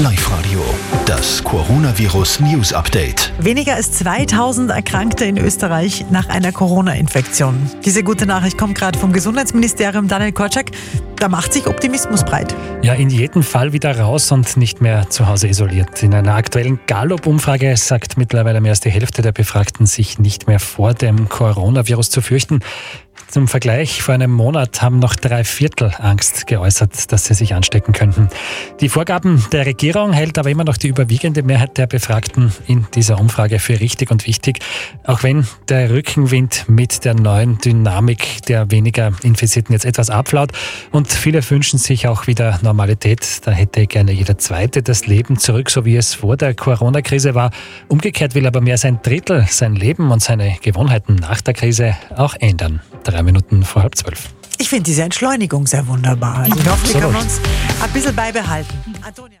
Live Radio, das Coronavirus News Update. Weniger als 2000 Erkrankte in Österreich nach einer Corona-Infektion. Diese gute Nachricht kommt gerade vom Gesundheitsministerium Daniel Korczak. Da macht sich Optimismus breit. Ja, in jedem Fall wieder raus und nicht mehr zu Hause isoliert. In einer aktuellen Gallup-Umfrage sagt mittlerweile mehr als die Hälfte der Befragten, sich nicht mehr vor dem Coronavirus zu fürchten. Zum Vergleich, vor einem Monat haben noch drei Viertel Angst geäußert, dass sie sich anstecken könnten. Die Vorgaben der Regierung hält aber immer noch die überwiegende Mehrheit der Befragten in dieser Umfrage für richtig und wichtig, auch wenn der Rückenwind mit der neuen Dynamik der weniger Infizierten jetzt etwas abflaut und viele wünschen sich auch wieder Normalität. Da hätte gerne jeder Zweite das Leben zurück, so wie es vor der Corona-Krise war. Umgekehrt will aber mehr sein Drittel sein Leben und seine Gewohnheiten nach der Krise auch ändern. Drei Minuten vor halb zwölf. Ich finde diese Entschleunigung sehr wunderbar. Also ich hoffe, die können wir uns ein bisschen beibehalten. Antonia.